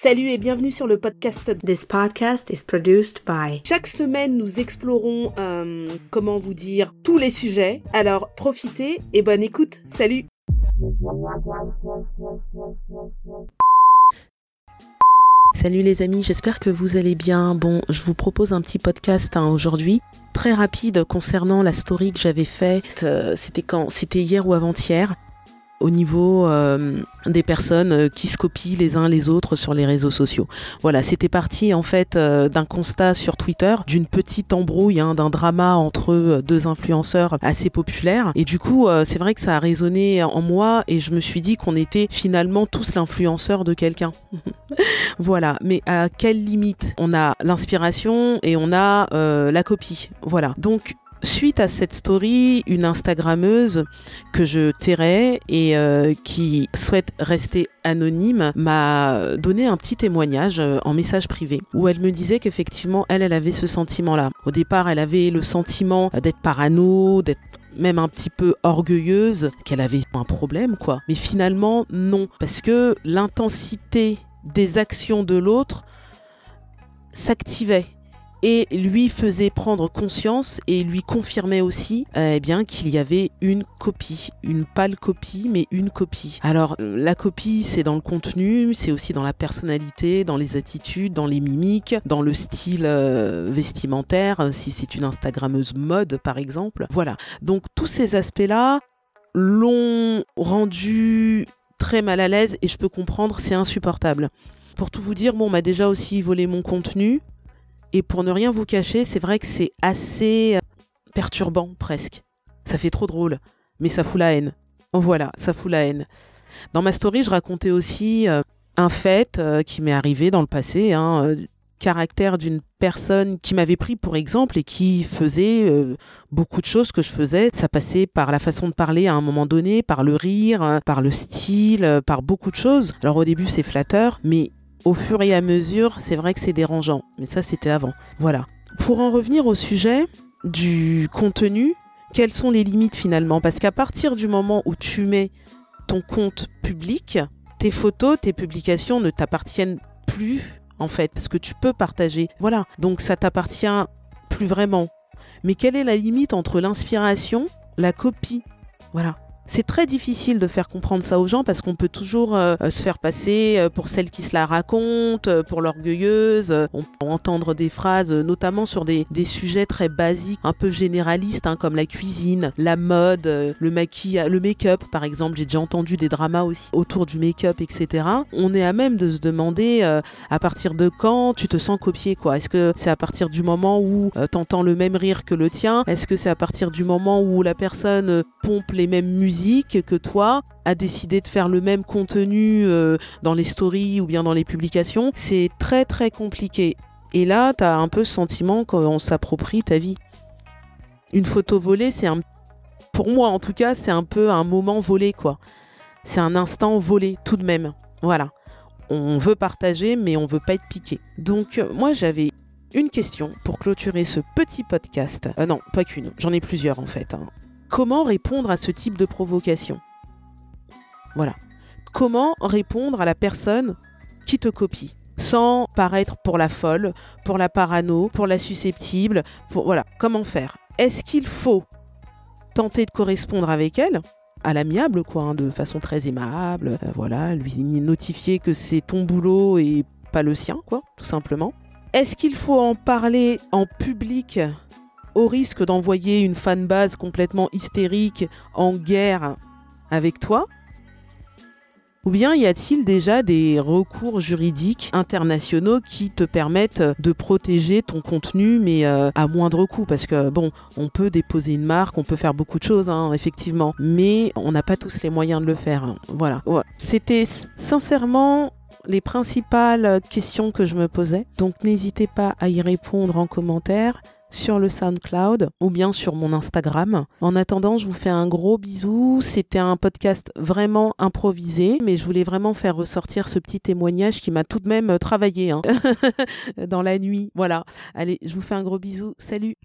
Salut et bienvenue sur le podcast. This podcast is produced by. Chaque semaine, nous explorons, euh, comment vous dire, tous les sujets. Alors profitez et bonne écoute. Salut Salut les amis, j'espère que vous allez bien. Bon, je vous propose un petit podcast hein, aujourd'hui, très rapide concernant la story que j'avais faite. Euh, c'était quand C'était hier ou avant-hier au niveau euh, des personnes euh, qui se copient les uns les autres sur les réseaux sociaux. Voilà, c'était parti en fait euh, d'un constat sur Twitter, d'une petite embrouille, hein, d'un drama entre deux influenceurs assez populaires. Et du coup, c'est vrai que ça a résonné en moi et je me suis dit qu'on était finalement tous l'influenceur de quelqu'un. voilà, mais à quelle limite? On a l'inspiration et on a la copie. Voilà. Donc Suite à cette story, une Instagrammeuse que je tairai et euh, qui souhaite rester anonyme m'a donné un petit témoignage euh, en message privé où elle me disait qu'effectivement elle, elle avait ce sentiment-là. Au départ, elle avait le sentiment d'être parano, d'être même un petit peu orgueilleuse, qu'elle avait un problème quoi. Mais finalement non, parce que l'intensité des actions de l'autre s'activait et lui faisait prendre conscience et lui confirmait aussi euh, eh bien qu'il y avait une copie, une pâle copie mais une copie. Alors la copie c'est dans le contenu, c'est aussi dans la personnalité, dans les attitudes, dans les mimiques, dans le style euh, vestimentaire, euh, si c'est une instagrammeuse mode par exemple. Voilà. Donc tous ces aspects-là l'ont rendu très mal à l'aise et je peux comprendre, c'est insupportable. Pour tout vous dire, bon, on m'a déjà aussi volé mon contenu. Et pour ne rien vous cacher, c'est vrai que c'est assez euh, perturbant presque. Ça fait trop drôle, mais ça fout la haine. Voilà, ça fout la haine. Dans ma story, je racontais aussi euh, un fait euh, qui m'est arrivé dans le passé, hein, caractère d'une personne qui m'avait pris pour exemple et qui faisait beaucoup de choses que je faisais. Ça passait par la façon de parler à un moment donné, par le rire, par le style, par beaucoup de choses. Alors au début c'est flatteur, mais au fur et à mesure, c'est vrai que c'est dérangeant. Mais ça, c'était avant. Voilà. Pour en revenir au sujet du contenu, quelles sont les limites finalement? Parce qu'à partir du moment où tu mets ton compte public, tes photos, tes publications ne t'appartiennent plus en fait, parce que tu peux partager. Voilà, donc ça t'appartient plus vraiment. Mais quelle est la limite entre l'inspiration, la copie? Voilà. C'est très difficile de faire comprendre ça aux gens parce qu'on peut toujours euh, euh, se faire passer euh, pour celle qui se la raconte, pour l'orgueilleuse. On peut entendre des phrases, notamment sur des, sujets très basiques, un peu généralistes, hein, comme la cuisine, la mode, le maquillage, le make-up, par exemple. J'ai déjà entendu des dramas aussi autour du make-up, etc. On est à même de se demander à partir de quand tu te sens copié, quoi. Est-ce que c'est à partir du moment où tu entends le même rire que le tien? Est-ce que c'est à partir du moment où la personne pompe les mêmes musiques que toi a décidé de faire le même contenu euh, dans les stories ou bien dans les publications, c'est très très compliqué. Et là, tu as un peu ce sentiment qu'on s'approprie ta vie. Une photo volée, c'est un pour moi en tout cas, c'est un peu un moment volé quoi. C'est un instant volé tout de même. Voilà. On veut partager mais on veut pas être piqué. Donc euh, moi j'avais une question pour clôturer ce petit podcast. Euh, non, pas qu'une, j'en ai plusieurs en fait. Hein. Comment répondre à ce type de provocation. Voilà. Comment répondre à la personne qui te copie sans paraître pour la folle, pour la parano, pour la susceptible, voilà, comment faire? Est-ce qu'il faut tenter de correspondre avec elle? À l'amiable quoi, hein, de façon très aimable, euh, voilà, lui notifier que c'est ton boulot et pas le sien quoi, tout simplement. Est-ce qu'il faut en parler en public? Au risque d'envoyer une fanbase complètement hystérique en guerre avec toi ou bien y a-t-il déjà des recours juridiques internationaux qui te permettent de protéger ton contenu, mais euh, à moindre coût? Parce que bon, on peut déposer une marque, on peut faire beaucoup de choses, hein, effectivement, mais on n'a pas tous les moyens de le faire. Hein. Voilà. C'était sincèrement les principales questions que je me posais. Donc n'hésitez pas à y répondre en commentaire sur le SoundCloud ou bien sur mon Instagram. En attendant, je vous fais un gros bisou. C'était un podcast vraiment improvisé, mais je voulais vraiment faire ressortir ce petit témoignage qui m'a tout de même travaillé hein, dans la nuit. Voilà. Allez, je vous fais un gros bisou. Salut